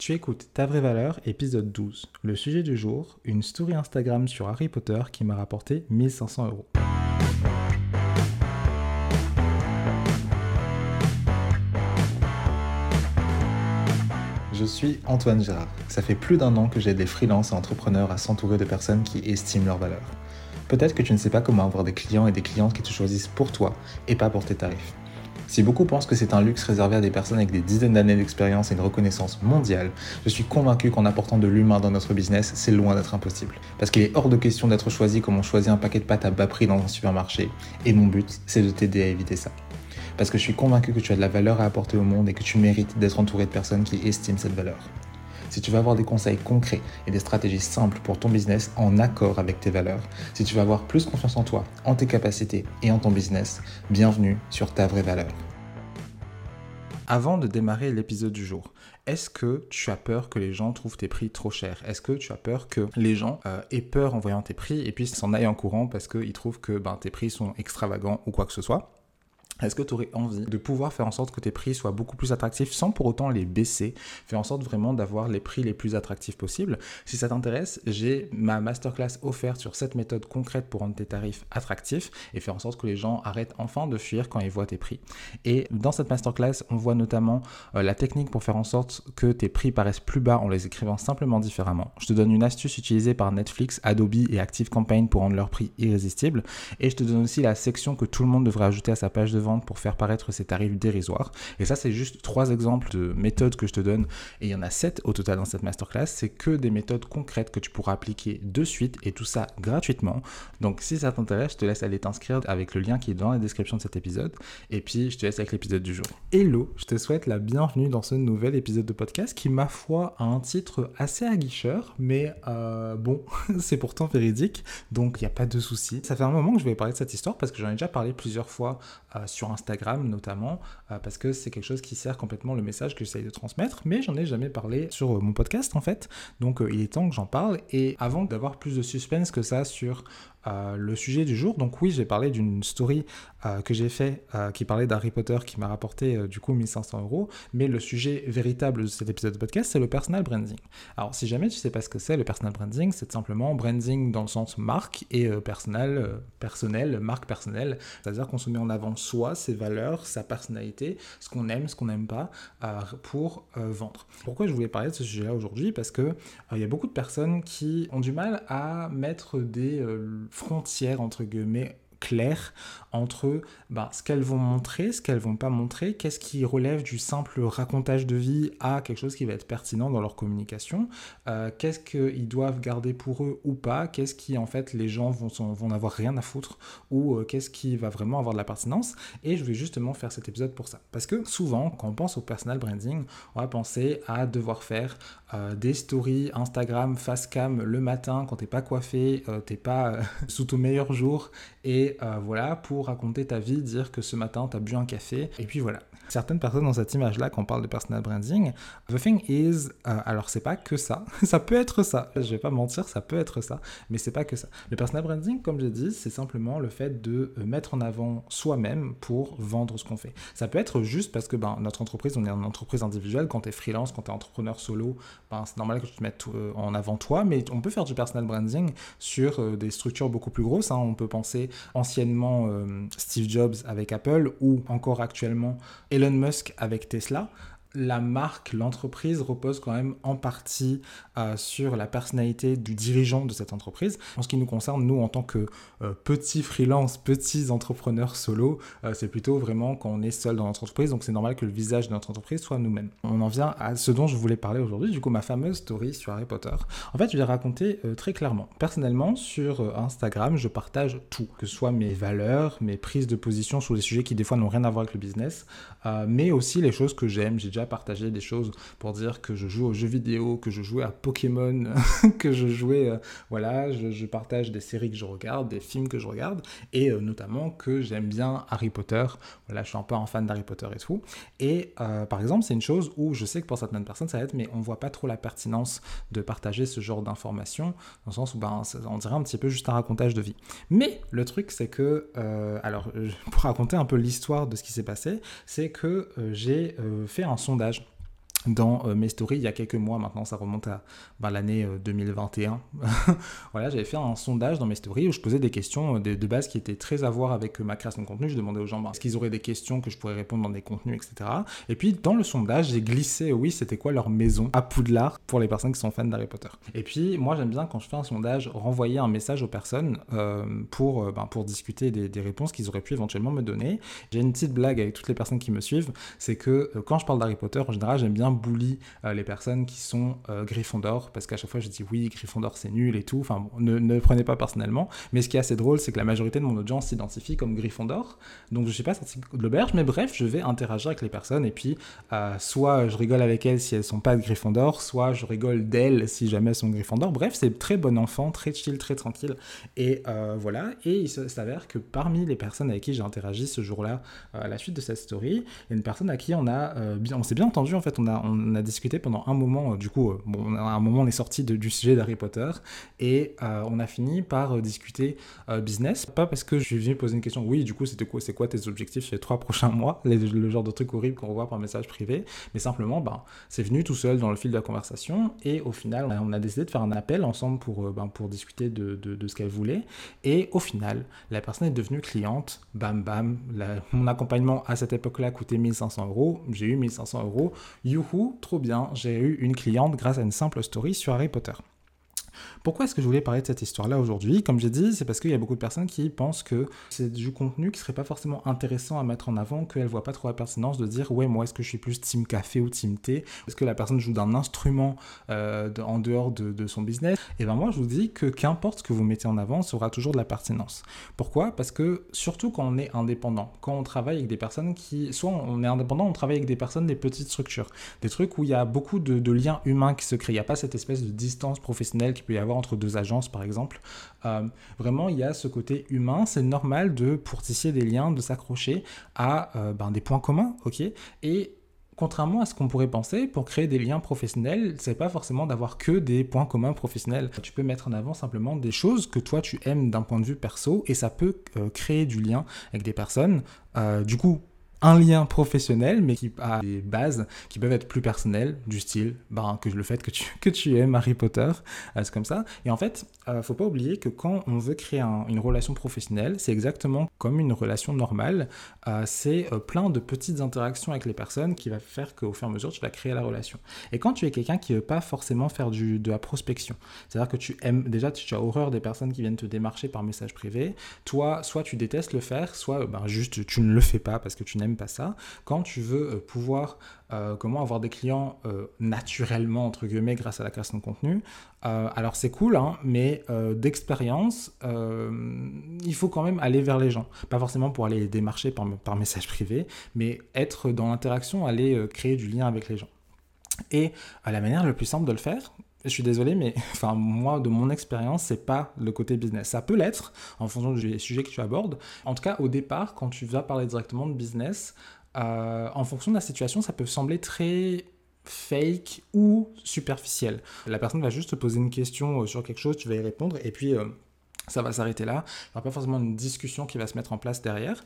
Tu écoutes Ta vraie valeur, épisode 12. Le sujet du jour, une story Instagram sur Harry Potter qui m'a rapporté 1500 euros. Je suis Antoine Gérard. Ça fait plus d'un an que j'aide des freelances et entrepreneurs à s'entourer de personnes qui estiment leur valeur. Peut-être que tu ne sais pas comment avoir des clients et des clientes qui te choisissent pour toi et pas pour tes tarifs. Si beaucoup pensent que c'est un luxe réservé à des personnes avec des dizaines d'années d'expérience et une reconnaissance mondiale, je suis convaincu qu'en apportant de l'humain dans notre business, c'est loin d'être impossible. Parce qu'il est hors de question d'être choisi comme on choisit un paquet de pâtes à bas prix dans un supermarché. Et mon but, c'est de t'aider à éviter ça. Parce que je suis convaincu que tu as de la valeur à apporter au monde et que tu mérites d'être entouré de personnes qui estiment cette valeur. Si tu veux avoir des conseils concrets et des stratégies simples pour ton business en accord avec tes valeurs, si tu veux avoir plus confiance en toi, en tes capacités et en ton business, bienvenue sur ta vraie valeur. Avant de démarrer l'épisode du jour, est-ce que tu as peur que les gens trouvent tes prix trop chers? Est-ce que tu as peur que les gens euh, aient peur en voyant tes prix et puis s'en aillent en courant parce qu'ils trouvent que ben, tes prix sont extravagants ou quoi que ce soit? Est-ce que tu aurais envie de pouvoir faire en sorte que tes prix soient beaucoup plus attractifs sans pour autant les baisser? Faire en sorte vraiment d'avoir les prix les plus attractifs possibles. Si ça t'intéresse, j'ai ma masterclass offerte sur cette méthode concrète pour rendre tes tarifs attractifs et faire en sorte que les gens arrêtent enfin de fuir quand ils voient tes prix. Et dans cette masterclass, on voit notamment euh, la technique pour faire en sorte que tes prix paraissent plus bas en les écrivant simplement différemment. Je te donne une astuce utilisée par Netflix, Adobe et ActiveCampaign pour rendre leurs prix irrésistibles. Et je te donne aussi la section que tout le monde devrait ajouter à sa page de vente pour faire paraître ces tarifs dérisoires. Et ça, c'est juste trois exemples de méthodes que je te donne. Et il y en a sept au total dans cette masterclass. C'est que des méthodes concrètes que tu pourras appliquer de suite et tout ça gratuitement. Donc, si ça t'intéresse, je te laisse aller t'inscrire avec le lien qui est dans la description de cet épisode. Et puis, je te laisse avec l'épisode du jour. Hello, je te souhaite la bienvenue dans ce nouvel épisode de podcast qui, ma foi, a un titre assez aguicheur, mais euh, bon, c'est pourtant véridique. Donc, il n'y a pas de souci. Ça fait un moment que je vais parler de cette histoire parce que j'en ai déjà parlé plusieurs fois euh, sur Instagram notamment, euh, parce que c'est quelque chose qui sert complètement le message que j'essaye de transmettre, mais j'en ai jamais parlé sur euh, mon podcast en fait, donc il est temps que j'en parle, et avant d'avoir plus de suspense que ça sur le sujet du jour. Donc oui, j'ai parlé d'une story euh, que j'ai fait euh, qui parlait d'Harry Potter qui m'a rapporté euh, du coup 1500 euros, mais le sujet véritable de cet épisode de podcast, c'est le personal branding. Alors si jamais tu sais pas ce que c'est, le personal branding, c'est simplement branding dans le sens marque et personnel, personnel, marque personnelle, c'est-à-dire qu'on se met en avant soi, ses valeurs, sa personnalité, ce qu'on aime, ce qu'on n'aime pas, pour vendre. Pourquoi je voulais parler de ce sujet-là aujourd'hui? Parce que il y a beaucoup de personnes qui ont du mal à mettre des frontières entre guillemets claires entre ben, ce qu'elles vont montrer, ce qu'elles vont pas montrer, qu'est-ce qui relève du simple racontage de vie à quelque chose qui va être pertinent dans leur communication, euh, qu'est-ce qu'ils doivent garder pour eux ou pas, qu'est-ce qui en fait les gens vont, vont n'avoir rien à foutre ou euh, qu'est-ce qui va vraiment avoir de la pertinence. Et je vais justement faire cet épisode pour ça. Parce que souvent, quand on pense au personal branding, on va penser à devoir faire euh, des stories Instagram face cam le matin quand t'es pas coiffé, t'es pas sous ton meilleur jour. Et voilà pour raconter ta vie, dire que ce matin tu as bu un café, et puis voilà. Certaines personnes dans cette image-là, quand on parle de personal branding, the thing is, euh, alors c'est pas que ça, ça peut être ça, je vais pas mentir, ça peut être ça, mais c'est pas que ça. Le personal branding, comme j'ai dit, c'est simplement le fait de euh, mettre en avant soi-même pour vendre ce qu'on fait. Ça peut être juste parce que ben, notre entreprise, on est une entreprise individuelle, quand tu es freelance, quand tu es entrepreneur solo, ben, c'est normal que tu te mettes euh, en avant toi, mais on peut faire du personal branding sur des structures beaucoup plus grosses. Hein. On peut penser anciennement Steve Jobs avec Apple ou encore actuellement Elon Musk avec Tesla la marque, l'entreprise repose quand même en partie euh, sur la personnalité du dirigeant de cette entreprise. En ce qui nous concerne, nous, en tant que euh, petits freelance, petits entrepreneurs solo, euh, c'est plutôt vraiment quand on est seul dans notre entreprise. Donc c'est normal que le visage de notre entreprise soit nous-mêmes. On en vient à ce dont je voulais parler aujourd'hui, du coup ma fameuse story sur Harry Potter. En fait, je vais raconter très clairement. Personnellement, sur Instagram, je partage tout, que ce soit mes valeurs, mes prises de position sur des sujets qui des fois n'ont rien à voir avec le business, mais aussi les choses que j'aime. J'ai déjà partager des choses pour dire que je joue aux jeux vidéo, que je jouais à Pokémon, que je jouais, euh, voilà, je, partage des séries que je regarde, des films que je regarde, et euh, notamment que j'aime bien Harry Potter. Voilà, je suis un peu un fan d'Harry Potter et tout. Et euh, par exemple, c'est une chose où je sais que pour certaines personnes, ça va être, mais on voit pas trop la pertinence de partager ce genre d'informations, dans le sens où ben, on dirait un petit peu juste un racontage de vie. Mais le truc, c'est que, alors, pour raconter un peu l'histoire de ce qui s'est passé, c'est que j'ai fait un sondage sondage dans euh, mes stories il y a quelques mois maintenant, ça remonte à ben, l'année 2021. Euh, voilà, j'avais fait un sondage dans mes stories où je posais des questions euh, de, base qui étaient très à voir avec ma création de contenu. Je demandais aux gens ben, est-ce qu'ils auraient des questions que je pourrais répondre dans des contenus, etc. Et puis dans le sondage, j'ai glissé, oui, c'était quoi leur maison à Poudlard pour les personnes qui sont fans d'Harry Potter. Et puis moi, j'aime bien quand je fais un sondage, renvoyer un message aux personnes pour, ben, pour discuter des, des réponses qu'ils auraient pu éventuellement me donner. J'ai une petite blague avec toutes les personnes qui me suivent, c'est que quand je parle d'Harry Potter, en général, j'aime bien bully euh, les personnes qui sont euh, Gryffondor, parce qu'à chaque fois je dis oui, Gryffondor c'est nul et tout, enfin ne, ne prenez pas personnellement, mais ce qui est assez drôle c'est que la majorité de mon audience s'identifie comme Gryffondor, donc je suis pas sorti de l'auberge, mais bref, je vais interagir avec les personnes. Et puis euh, soit je rigole avec elles si elles sont pas de Gryffondor, soit je rigole d'elles si jamais elles sont Gryffondor, bref, c'est très bon enfant, très chill, très tranquille, et voilà, et il s'avère que parmi les personnes avec qui j'ai interagi ce jour-là, à la suite de cette story, il y a une personne à qui on a, on s'est bien entendu en fait, on a on a discuté pendant un moment, euh, du coup, euh, à un moment on est sorti du sujet d'Harry Potter et euh, on a fini par discuter business. Pas parce que je suis venu poser une question, oui, du coup, c'était quoi, c'est quoi tes objectifs sur les trois prochains mois, le genre de truc horrible qu'on revoit par message privé, mais simplement, ben, c'est venu tout seul dans le fil de la conversation et au final, on a décidé de faire un appel ensemble pour, ben, discuter de, ce qu'elle voulait et au final, la personne est devenue cliente, bam bam, mon accompagnement à cette époque-là coûtait 1500 euros, j'ai eu 1500 euros, trop bien, j'ai eu une cliente grâce à une simple story sur Harry Potter. Pourquoi est-ce que je voulais parler de cette histoire-là aujourd'hui? Comme j'ai dit, c'est parce qu'il y a beaucoup de personnes qui pensent que c'est du contenu qui serait pas forcément intéressant à mettre en avant, qu'elles voient pas trop la pertinence de dire ouais moi est-ce que je suis plus team café ou team thé? Est-ce que la personne joue d'un instrument euh, en dehors de, son business? Et ben moi je vous dis que qu'importe ce que vous mettez en avant, ça aura toujours de la pertinence. Pourquoi? Parce que surtout quand on est indépendant, quand on travaille avec des personnes qui, soit on est indépendant, on travaille avec des personnes des petites structures, des trucs où il y a beaucoup de, de liens humains qui se créent. Il n'y a pas cette espèce de distance professionnelle qui peut avoir entre deux agences, par exemple. Euh, vraiment, il y a ce côté humain. C'est normal de, pour tisser des liens, de s'accrocher à euh, ben, des points communs, ok? Et contrairement à ce qu'on pourrait penser, pour créer des liens professionnels, c'est pas forcément d'avoir que des points communs professionnels. Tu peux mettre en avant simplement des choses que toi tu aimes d'un point de vue perso et ça peut euh, créer du lien avec des personnes. du coup, un lien professionnel, mais qui a des bases qui peuvent être plus personnelles, du style ben, que le fait que tu, que tu aimes Harry Potter, euh, c'est comme ça. Et en fait, euh, faut pas oublier que quand on veut créer une relation professionnelle, c'est exactement comme une relation normale. Euh, c'est plein de petites interactions avec les personnes qui va faire qu'au fur et à mesure, tu vas créer la relation. Et quand tu es quelqu'un qui veut pas forcément faire du, de la prospection, c'est-à-dire que tu aimes, déjà, tu as horreur des personnes qui viennent te démarcher par message privé, toi, soit tu détestes le faire, soit ben, juste tu ne le fais pas parce que tu n'aimes pas ça. Quand tu veux euh, pouvoir euh, comment avoir des clients euh, naturellement, entre guillemets, grâce à la création de contenu, alors c'est cool, hein, mais d'expérience, il faut quand même aller vers les gens. Pas forcément pour aller les démarcher par, par message privé, mais être dans l'interaction, aller créer du lien avec les gens. Et la manière la plus simple de le faire, je suis désolé, mais enfin, moi, de mon expérience, c'est pas le côté business. Ça peut l'être en fonction des sujets que tu abordes. En tout cas, au départ, quand tu vas parler directement de business, euh, en fonction de la situation, ça peut sembler très fake ou superficiel. La personne va juste te poser une question euh, sur quelque chose, tu vas y répondre, et puis euh, ça va s'arrêter là. Il n'y aura pas forcément une discussion qui va se mettre en place derrière.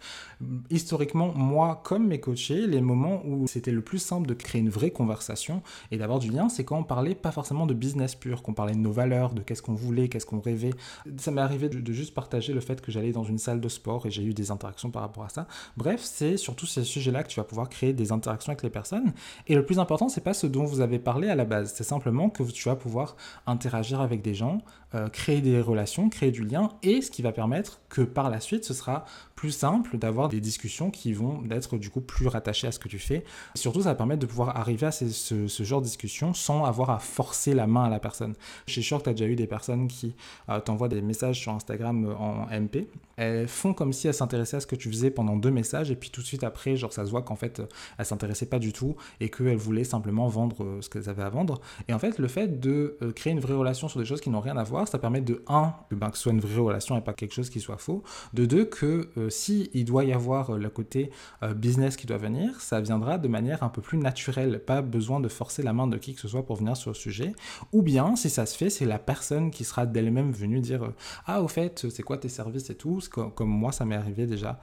Historiquement, moi, comme mes coachés, les moments où c'était le plus simple de créer une vraie conversation et d'avoir du lien, c'est quand on parlait pas forcément de business pur, qu'on parlait de nos valeurs, de qu'est-ce qu'on voulait, qu'est-ce qu'on rêvait. Ça m'est arrivé de, juste partager le fait que j'allais dans une salle de sport et j'ai eu des interactions par rapport à ça. Bref, c'est surtout ces sujets-là que tu vas pouvoir créer des interactions avec les personnes. Et le plus important, c'est pas ce dont vous avez parlé à la base. C'est simplement que tu vas pouvoir interagir avec des gens, euh, créer des relations, créer du lien, et ce qui va permettre que par la suite, ce sera plus simple d'avoir des discussions qui vont être du coup plus rattachées à ce que tu fais. surtout, ça va permettre de pouvoir arriver à ce, genre de discussion sans avoir à forcer la main à la personne. Je suis sûr que tu as déjà eu des personnes qui euh, t'envoient des messages sur Instagram euh, en MP. Elles font comme si elles s'intéressaient à ce que tu faisais pendant deux messages et puis tout de suite après, genre ça se voit qu'en fait, elles s'intéressaient pas du tout et qu'elles voulaient simplement vendre euh, ce qu'elles avaient à vendre. Et en fait, le fait de créer une vraie relation sur des choses qui n'ont rien à voir, ça permet de, un, ben, que ce soit une vraie relation et pas quelque chose qui soit faux. De deux, que euh, si il doit y avoir le côté business qui doit venir, ça viendra de manière un peu plus naturelle, pas besoin de forcer la main de qui que ce soit pour venir sur le sujet. Ou bien, si ça se fait, c'est la personne qui sera d'elle-même venue dire Ah, au fait, c'est quoi tes services et tout, comme moi, ça m'est arrivé déjà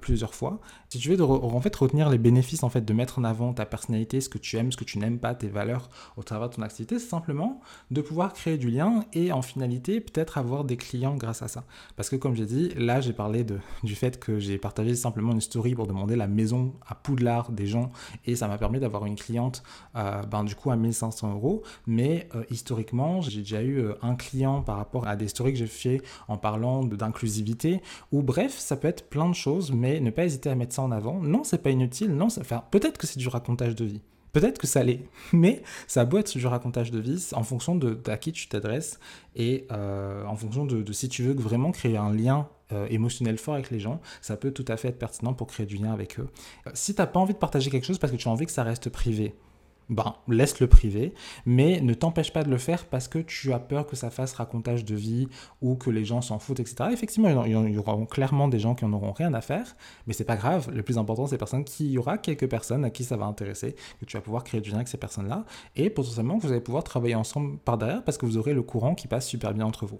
plusieurs fois. Si tu veux en fait retenir les bénéfices en fait de mettre en avant ta personnalité, ce que tu aimes, ce que tu n'aimes pas, tes valeurs au travers de ton activité, c'est simplement de pouvoir créer du lien et en finalité peut-être avoir des clients grâce à ça. Parce que comme j'ai dit, là j'ai parlé de, du fait que j'ai partagé simplement une story pour demander la maison à Poudlard des gens et ça m'a permis d'avoir une cliente euh, ben, du coup à 1500 euros. Mais euh, historiquement, j'ai déjà eu euh, un client par rapport à des stories que j'ai fait en parlant d'inclusivité ou bref, ça peut être plein de choses, mais ne pas hésiter à mettre ça en avant. Non, c'est pas inutile, non, enfin, peut-être que c'est du racontage de vie. Peut-être que ça l'est, mais ça doit être du racontage de vie en fonction de, à qui tu t'adresses et euh, en fonction de, si tu veux vraiment créer un lien euh, émotionnel fort avec les gens, ça peut tout à fait être pertinent pour créer du lien avec eux. Si tu n'as pas envie de partager quelque chose parce que tu as envie que ça reste privé, ben, laisse le privé, mais ne t'empêche pas de le faire parce que tu as peur que ça fasse racontage de vie ou que les gens s'en foutent, etc. Effectivement, il y aura clairement des gens qui en auront rien à faire, mais c'est pas grave. Le plus important, c'est personnes qui, y aura quelques personnes à qui ça va intéresser, que tu vas pouvoir créer du lien avec ces personnes-là, et potentiellement que vous allez pouvoir travailler ensemble par derrière parce que vous aurez le courant qui passe super bien entre vous.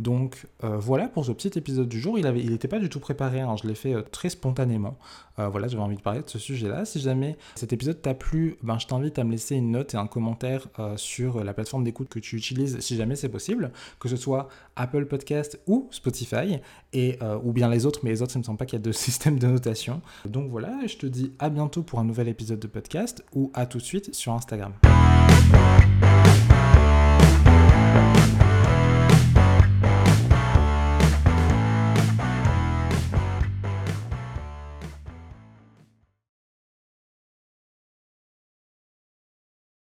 Donc euh, voilà pour ce petit épisode du jour. Il n'était pas du tout préparé, hein. je l'ai fait euh, très spontanément. Euh, voilà, j'avais envie de parler de ce sujet-là. Si jamais cet épisode t'a plu, ben, je t'invite à me laisser une note et un commentaire sur la plateforme d'écoute que tu utilises, si jamais c'est possible, que ce soit Apple Podcast ou Spotify, et, ou bien les autres, mais les autres, il ne me semble pas qu'il y a de système de notation. Donc voilà, je te dis à bientôt pour un nouvel épisode de podcast, ou à tout de suite sur Instagram.